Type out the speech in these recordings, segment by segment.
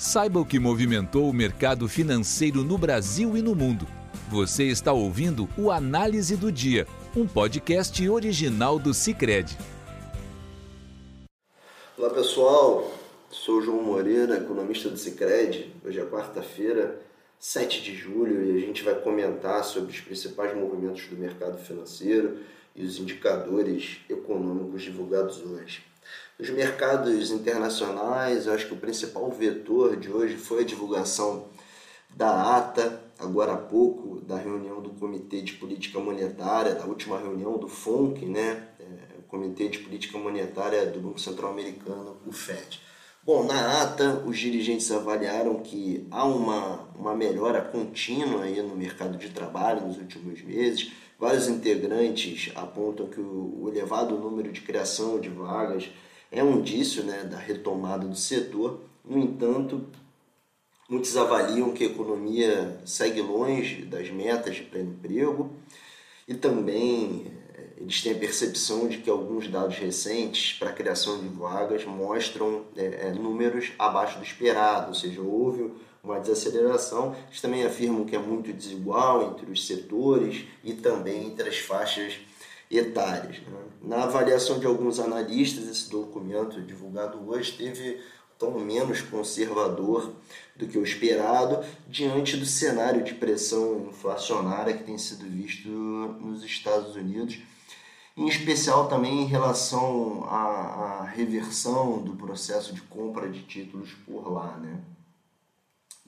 Saiba o que movimentou o mercado financeiro no Brasil e no mundo. Você está ouvindo o Análise do Dia, um podcast original do Cicred. Olá pessoal, sou João Moreira, economista do Cicred. Hoje é quarta-feira, 7 de julho, e a gente vai comentar sobre os principais movimentos do mercado financeiro e os indicadores econômicos divulgados hoje. Nos mercados internacionais, eu acho que o principal vetor de hoje foi a divulgação da ata, agora há pouco, da reunião do Comitê de Política Monetária, da última reunião do FONC, né? É, o Comitê de Política Monetária do Banco Central Americano, o FED. Bom, na ata, os dirigentes avaliaram que há uma, uma melhora contínua aí no mercado de trabalho nos últimos meses. Vários integrantes apontam que o, elevado número de criação de vagas é um indício né, da retomada do setor. No entanto, muitos avaliam que a economia segue longe das metas de pleno emprego e também eh, eles têm a percepção de que alguns dados recentes para a criação de vagas mostram é, números abaixo do esperado, ou seja, houve uma desaceleração. Eles também afirmam que é muito desigual entre os setores e também entre as faixas etárias. Né? Na avaliação de alguns analistas, esse documento divulgado hoje teve tom menos conservador do que o esperado diante do cenário de pressão inflacionária que tem sido visto nos Estados Unidos, em especial também em relação à, à reversão do processo de compra de títulos por lá. Né?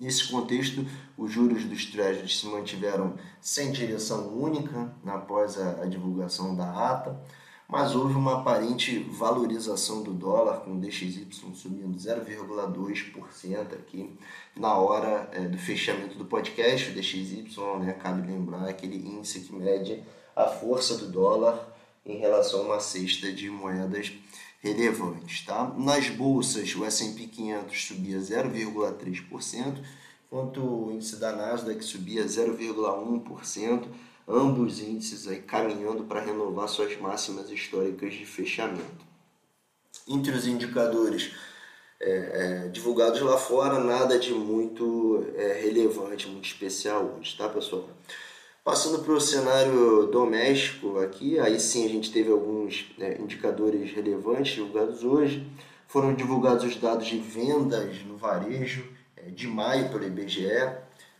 Nesse contexto, os juros dos Treasuries se mantiveram sem direção única após a, a, divulgação da ata, mas houve uma aparente valorização do dólar, com o DXY subindo 0,2% aqui na hora é, do fechamento do podcast. O DXY, né, cabe lembrar, é aquele índice que mede a força do dólar em relação a uma cesta de moedas relevantes. Tá? Nas bolsas, o S&P 500 subia 0,3%, enquanto o índice da Nasdaq subia 0,1%, ambos índices aí caminhando para renovar suas máximas históricas de fechamento. Entre os indicadores é, é, divulgados lá fora, nada de muito é, relevante, muito especial hoje, tá pessoal? Passando para o cenário doméstico aqui, aí sim a gente teve alguns né, indicadores relevantes divulgados hoje. Foram divulgados os dados de vendas no varejo é, de maio pelo IBGE.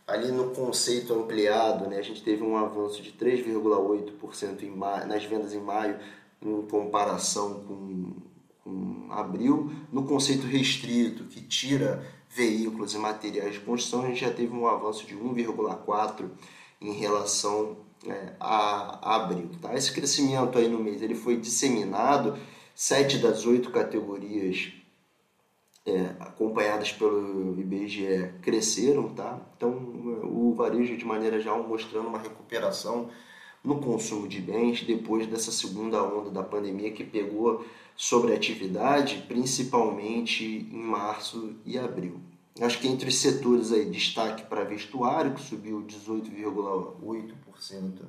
Ali no conceito ampliado, né, a gente teve um avanço de 3,8% nas vendas em maio em comparação com, com abril. No conceito restrito, que tira veículos e materiais de construção, a gente já teve um avanço de 1,4% em relação é, a, abril. Tá? Esse crescimento aí no mês ele foi disseminado, sete das oito categorias é, acompanhadas pelo IBGE cresceram, tá? Então o varejo de maneira geral mostrando uma recuperação no consumo de bens depois dessa segunda onda da pandemia que pegou sobre a atividade, principalmente em março e abril. Acho que entre os setores aí, destaque para vestuário, que subiu 18,8%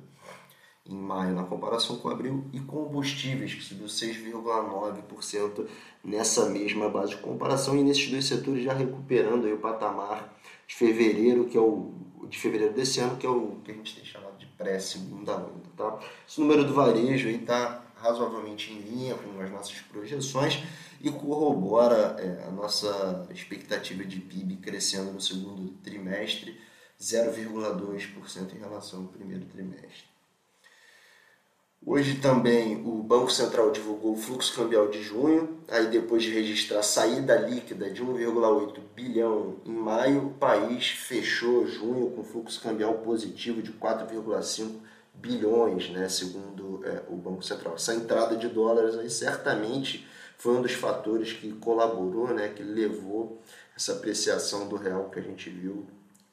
em maio na comparação com abril, e combustíveis, que subiu 6,9% nessa mesma base de comparação, e nesses dois setores já recuperando aí o patamar de fevereiro, que é o de fevereiro desse ano, que é o que a gente tem chamado de pré-segunda onda. Tá? Esse número do varejo está razoavelmente em linha com as nossas projeções e corrobora é, a nossa expectativa de PIB crescendo no segundo trimestre, 0,2% em relação ao primeiro trimestre. Hoje também o Banco Central divulgou o fluxo cambial de junho, aí depois de registrar saída líquida de 1,8 bilhão em maio, o país fechou junho com fluxo cambial positivo de 4,5 bilhões, né, segundo é, o Banco Central. Essa entrada de dólares aí certamente foi um dos fatores que colaborou, né, que levou essa apreciação do real que a gente viu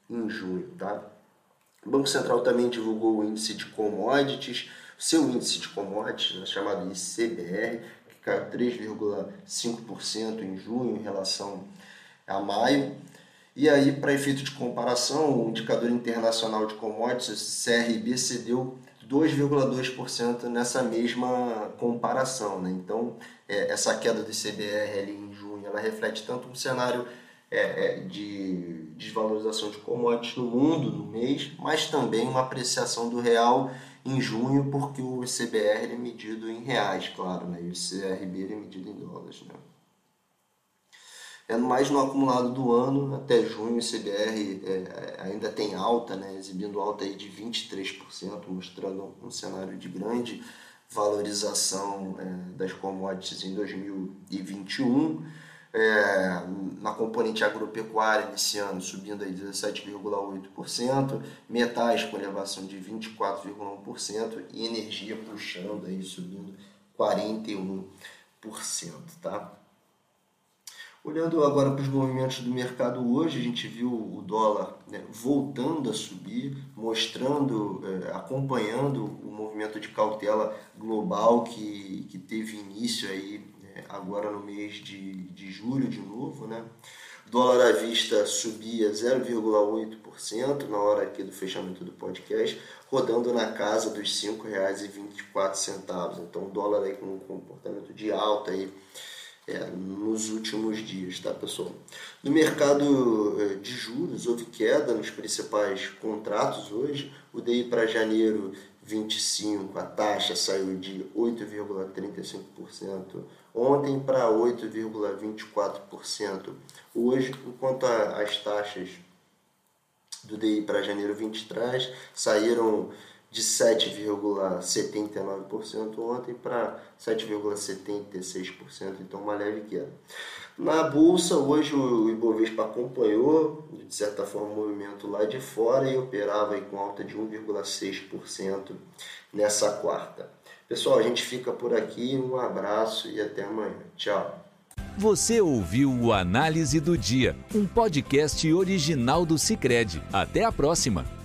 em junho. Tá? O Banco Central também divulgou o índice de commodities, seu índice de commodities, né, chamado ICBR, que caiu 3,5% em junho em relação a maio. E aí, para efeito de comparação, o indicador internacional de commodities, CRB, cedeu 2,2% nessa mesma comparação. Né? Então, é, essa queda do ICBR ali em junho, ela reflete tanto um cenário é, é, de desvalorização de commodities no mundo no mês, mas também uma apreciação do real em junho, porque o CBR é medido em reais, claro, né? e o CRB é medido em dólares. Né? É mais no acumulado do ano, até junho, o CBR é, ainda tem alta, né? exibindo alta aí de 23%, mostrando um cenário de grande valorização é, das commodities em 2021 é, na componente agropecuária nesse ano subindo aí 17,8%, metais com elevação de 24,1% e energia puxando aí subindo 41%, tá? Olhando agora para os movimentos do mercado hoje, a gente viu o dólar né, voltando a subir, mostrando, é, acompanhando o movimento de cautela global que, que teve início aí agora no mês de, de julho de novo, né? Dólar à vista subia 0,8% na hora aqui do fechamento do podcast, rodando na casa dos R$ 5,24. Então, dólar aí com um comportamento de alta aí é, nos últimos dias, tá pessoal? No mercado é, de juros, houve queda nos principais contratos hoje. O DI para janeiro 25, a taxa saiu de 8,35% ontem para 8,24% hoje, enquanto as taxas do DI para janeiro 23 saíram de 7,79% ontem para 7,76%, então uma leve queda. Na bolsa, hoje o Ibovespa acompanhou, de certa forma, o movimento lá de fora e operava com alta de 1,6% nessa quarta. Pessoal, a gente fica por aqui, um abraço e até amanhã. Tchau. Você ouviu o Análise do Dia, um podcast original do Cicred. Até a próxima!